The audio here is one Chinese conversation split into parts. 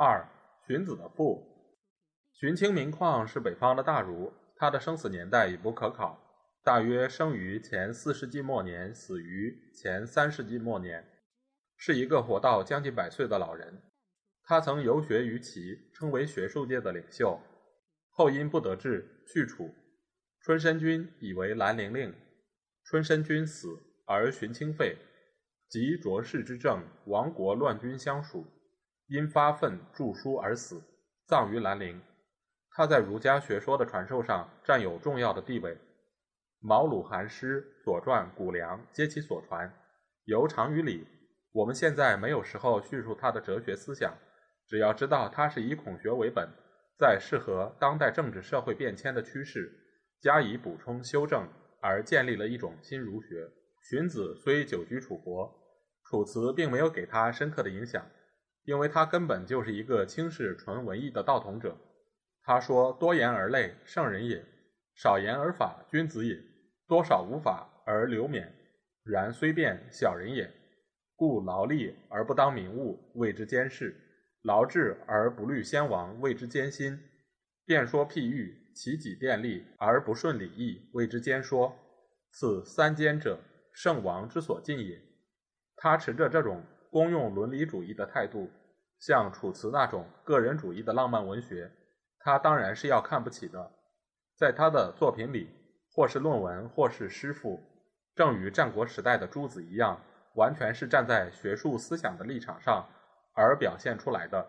二，荀子的父荀卿名况是北方的大儒，他的生死年代已不可考，大约生于前四世纪末年，死于前三世纪末年，是一个活到将近百岁的老人。他曾游学于齐，称为学术界的领袖，后因不得志去楚。春申君以为兰陵令。春申君死，而荀卿废，即卓氏之政，亡国乱军相属，因发愤著书而死，葬于兰陵。他在儒家学说的传授上占有重要的地位，《毛鲁韩诗》《左传》《谷梁》皆其所传，尤长于礼。我们现在没有时候叙述他的哲学思想，只要知道他是以孔学为本，在适合当代政治社会变迁的趋势加以补充修正。而建立了一种新儒学。荀子虽久居楚国，《楚辞》并没有给他深刻的影响，因为他根本就是一个轻视纯文艺的道统者。他说：“多言而累，圣人也；少言而法，君子也。多少无法而流免，然虽变，小人也。故劳力而不当民物，谓之监事；劳智而不虑先王，谓之艰辛。辩说譬喻。”其己便利而不顺礼义，谓之奸说。此三奸者，圣王之所禁也。他持着这种公用伦理主义的态度，像楚辞那种个人主义的浪漫文学，他当然是要看不起的。在他的作品里，或是论文，或是诗赋，正与战国时代的诸子一样，完全是站在学术思想的立场上而表现出来的。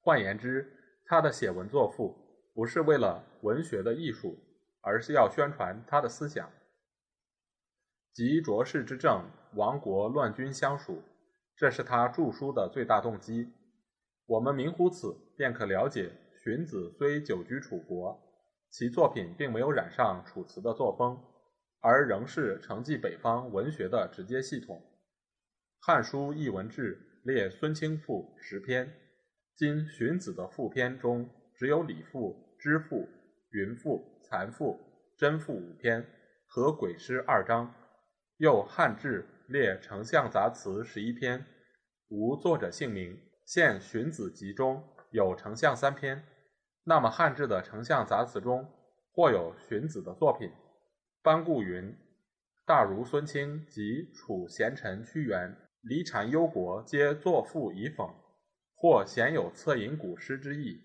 换言之，他的写文作赋。不是为了文学的艺术，而是要宣传他的思想。及卓氏之政，亡国乱军相属，这是他著书的最大动机。我们明乎此，便可了解荀子虽久居楚国，其作品并没有染上楚辞的作风，而仍是承继北方文学的直接系统。《汉书艺文志》列孙卿赋十篇，今荀子的赋篇中只有礼赋。知赋、云赋、残赋、真赋五篇和鬼诗二章，又汉志列丞相杂词十一篇，无作者姓名。现荀子集中有丞相三篇，那么汉制的丞相杂词中或有荀子的作品。班固云：“大儒孙卿及楚贤臣屈原离禅忧国，皆作赋以讽，或鲜有恻隐古诗之意。”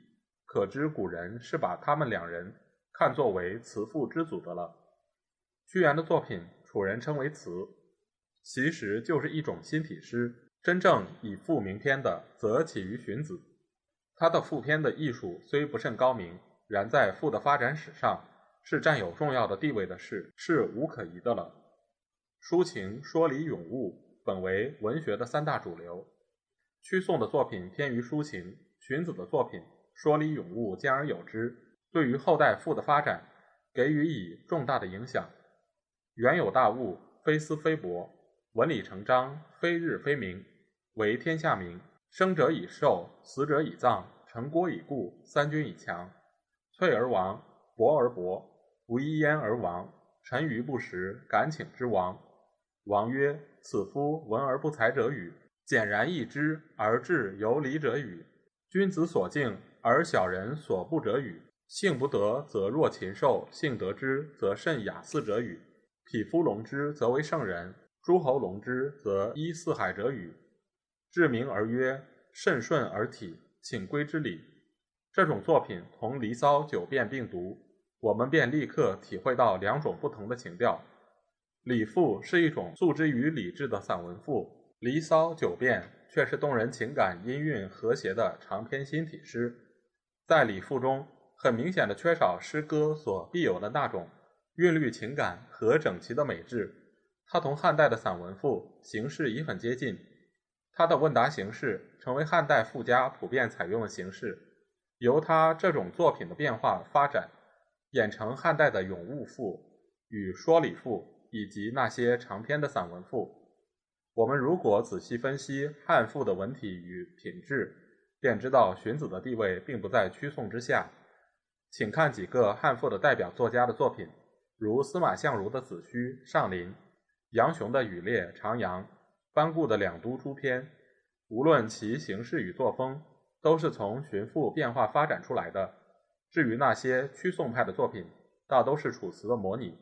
可知古人是把他们两人看作为词赋之祖的了。屈原的作品，楚人称为词，其实就是一种新体诗。真正以赋名篇的，则起于荀子。他的赋篇的艺术虽不甚高明，然在赋的发展史上是占有重要的地位的事，是无可疑的了。抒情、说理、咏物，本为文学的三大主流。屈宋的作品偏于抒情，荀子的作品。说理咏物，兼而有之，对于后代赋的发展给予以重大的影响。原有大物，非思非博；文理成章，非日非明，为天下明。生者以寿，死者以葬，成国以固，三军以强。脆而亡，薄而薄，不一焉而亡。沉鱼不食，敢请之亡。王曰：“此夫文而不才者与？简然易知而志有礼者与？君子所敬。”而小人所不者与？性不得则若禽兽，性得之则甚雅肆者与？匹夫龙之则为圣人，诸侯龙之则依四海者与？至明而曰：慎顺而体，请归之礼。这种作品同《离骚》《九变》并读，我们便立刻体会到两种不同的情调。礼赋是一种诉之于理智的散文赋，《离骚》《九变》却是动人情感、音韵和谐的长篇新体诗。在礼赋中，很明显的缺少诗歌所必有的那种韵律情感和整齐的美质。它同汉代的散文赋形式已很接近，他的问答形式成为汉代富家普遍采用的形式，由他这种作品的变化发展，演成汉代的咏物赋与说理赋，以及那些长篇的散文赋。我们如果仔细分析汉赋的文体与品质，便知道荀子的地位并不在屈宋之下。请看几个汉赋的代表作家的作品，如司马相如的《子虚》《上林》，杨雄的《羽猎》《长阳》，班固的《两都诸篇》。无论其形式与作风，都是从荀赋变化发展出来的。至于那些屈宋派的作品，大都是楚辞的模拟。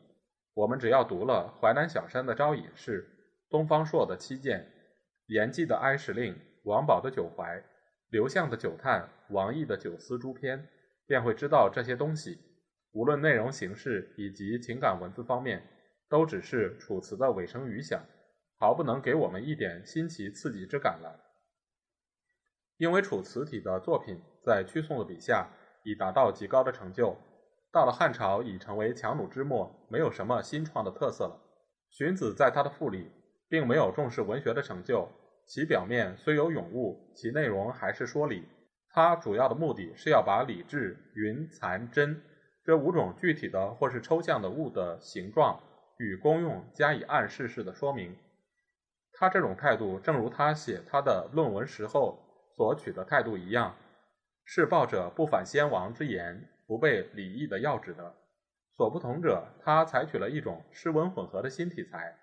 我们只要读了淮南小山的《招隐士》。东方朔的七剑，严纪的哀时令，王宝的九怀，刘向的九叹，王逸的九思诸篇，便会知道这些东西，无论内容形式以及情感文字方面，都只是楚辞的尾声余响，毫不能给我们一点新奇刺激之感了。因为楚辞体的作品在屈宋的笔下已达到极高的成就，到了汉朝已成为强弩之末，没有什么新创的特色了。荀子在他的赋里。并没有重视文学的成就，其表面虽有咏物，其内容还是说理。他主要的目的是要把理智、云、残、真这五种具体的或是抽象的物的形状与功用加以暗示式的说明。他这种态度，正如他写他的论文时候所取的态度一样，是抱着不反先王之言，不背礼义的要旨的。所不同者，他采取了一种诗文混合的新题材。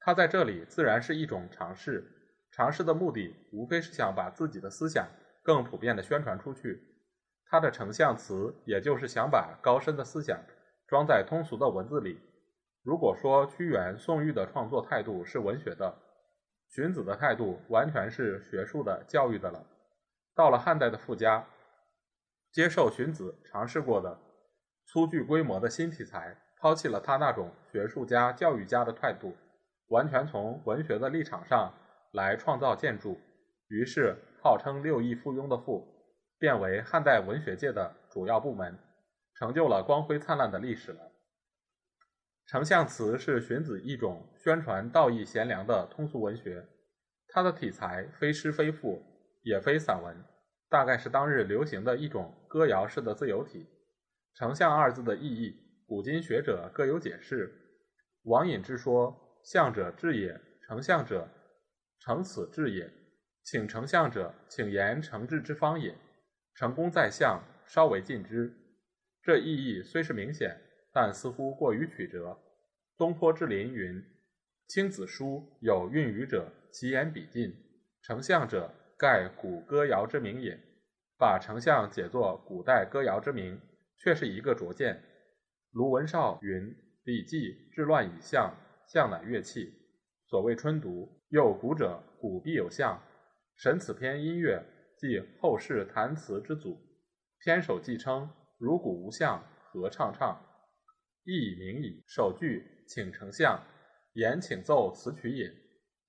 他在这里自然是一种尝试，尝试的目的无非是想把自己的思想更普遍的宣传出去。他的成相词，也就是想把高深的思想装在通俗的文字里。如果说屈原、宋玉的创作态度是文学的，荀子的态度完全是学术的、教育的了。到了汉代的富家，接受荀子尝试过的粗具规模的新题材，抛弃了他那种学术家、教育家的态度。完全从文学的立场上来创造建筑，于是号称六艺附庸的赋变为汉代文学界的主要部门，成就了光辉灿烂的历史了。丞相词是荀子一种宣传道义贤良的通俗文学，它的题材非诗非赋，也非散文，大概是当日流行的一种歌谣式的自由体。丞相二字的意义，古今学者各有解释。王隐之说。相者治也，丞相者成此治也。请丞相者，请言成治之方也。成功在相，稍为尽之。这意义虽是明显，但似乎过于曲折。东坡之林云：“青子书有韵语者，其言笔尽。丞相者，盖古歌谣之名也。”把丞相解作古代歌谣之名，却是一个拙见。卢文绍云：“《礼记》治乱以相。”象乃乐器，所谓春读，有古者，古必有象。审此篇音乐，即后世弹词之祖。篇首既称：“如古无象，何唱唱？”亦以名矣。首句请丞相，言请奏此曲也。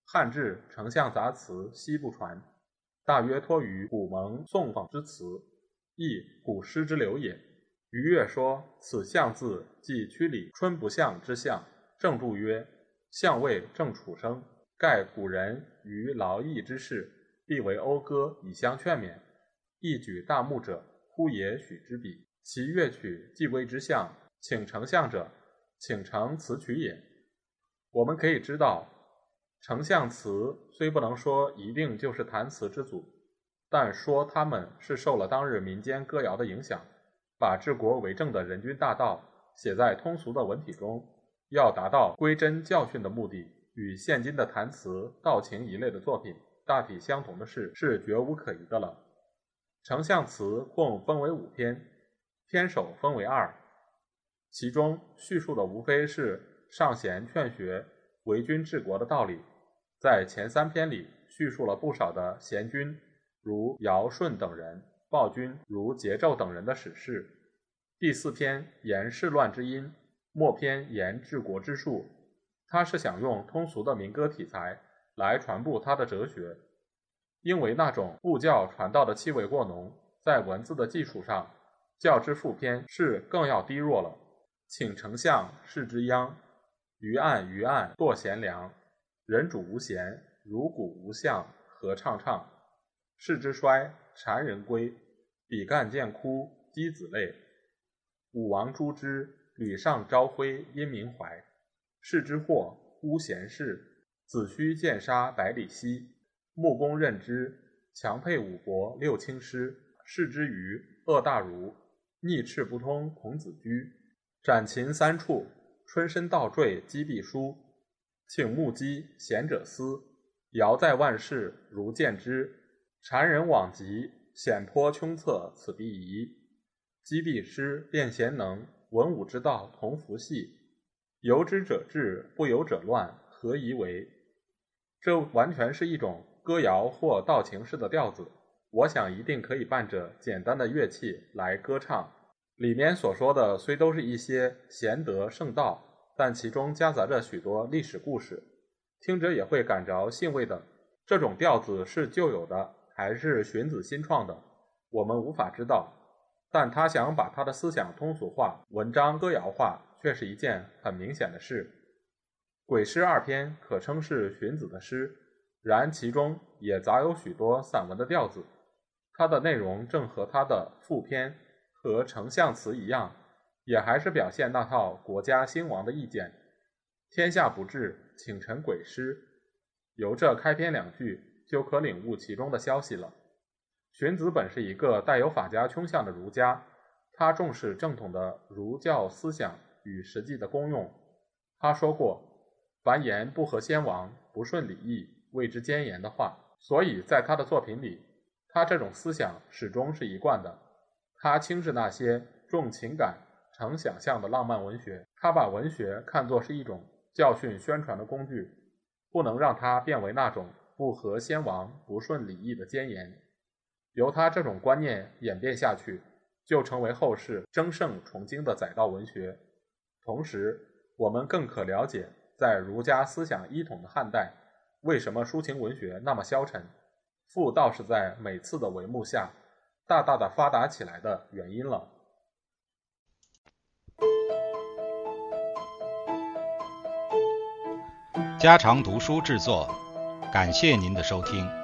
汉至丞相杂词悉不传，大约托于古蒙宋讽之词，亦古诗之流也。余乐说：“此象字，即曲里春不象之象。”正注曰：“相位正处生，盖古人于劳役之事，必为讴歌以相劝勉。一举大木者，呼也许之彼。其乐曲既谓之相，请丞相者，请成词曲也。”我们可以知道，丞相词虽不能说一定就是弹词之祖，但说他们是受了当日民间歌谣的影响，把治国为政的人君大道写在通俗的文体中。要达到归真教训的目的，与现今的弹词、道情一类的作品大体相同的事，是绝无可疑的了。丞相词共分为五篇，篇首分为二，其中叙述的无非是上贤劝学、为君治国的道理。在前三篇里，叙述了不少的贤君，如尧舜等人；暴君如桀纣等人的史事。第四篇言世乱之因。末篇言治国之术，他是想用通俗的民歌题材来传播他的哲学，因为那种布教传道的气味过浓，在文字的技术上，较之副篇是更要低弱了。请丞相视之殃，于案于案堕贤良，人主无贤，如鼓无相，何畅畅。世之衰，谗人归。比干见枯，箕子泪。武王诛之，吕尚朝晖因民怀。世之祸，巫咸氏。子虚见杀百里奚。穆公任之，强配五国六卿师。世之愚，恶大儒。逆赤不通，孔子居。斩禽三处，春申倒坠击必书。请木击，贤者思。尧在万世，如见之。谗人罔极，险颇凶策，此必疑。击必失，辩贤能，文武之道同服系。由之者治，不由者乱，何宜为？这完全是一种歌谣或道情式的调子。我想一定可以伴着简单的乐器来歌唱。里面所说的虽都是一些贤德圣道，但其中夹杂着许多历史故事，听者也会感着兴味的。这种调子是旧有的，还是荀子新创的，我们无法知道。但他想把他的思想通俗化、文章歌谣化，却是一件很明显的事。《鬼诗二篇》可称是荀子的诗，然其中也杂有许多散文的调子。它的内容正和他的副篇和丞相词一样，也还是表现那套国家兴亡的意见。天下不治，请陈鬼师。由这开篇两句就可领悟其中的消息了。荀子本是一个带有法家倾向的儒家，他重视正统的儒教思想与实际的功用。他说过：“凡言不合先王、不顺礼义，谓之奸言”的话。所以在他的作品里。他这种思想始终是一贯的。他轻视那些重情感、成想象的浪漫文学。他把文学看作是一种教训宣传的工具，不能让它变为那种不合先王、不顺礼义的奸言。由他这种观念演变下去，就成为后世争胜崇经的载道文学。同时，我们更可了解，在儒家思想一统的汉代，为什么抒情文学那么消沉。赋倒是在每次的帷幕下，大大的发达起来的原因了。家常读书制作，感谢您的收听。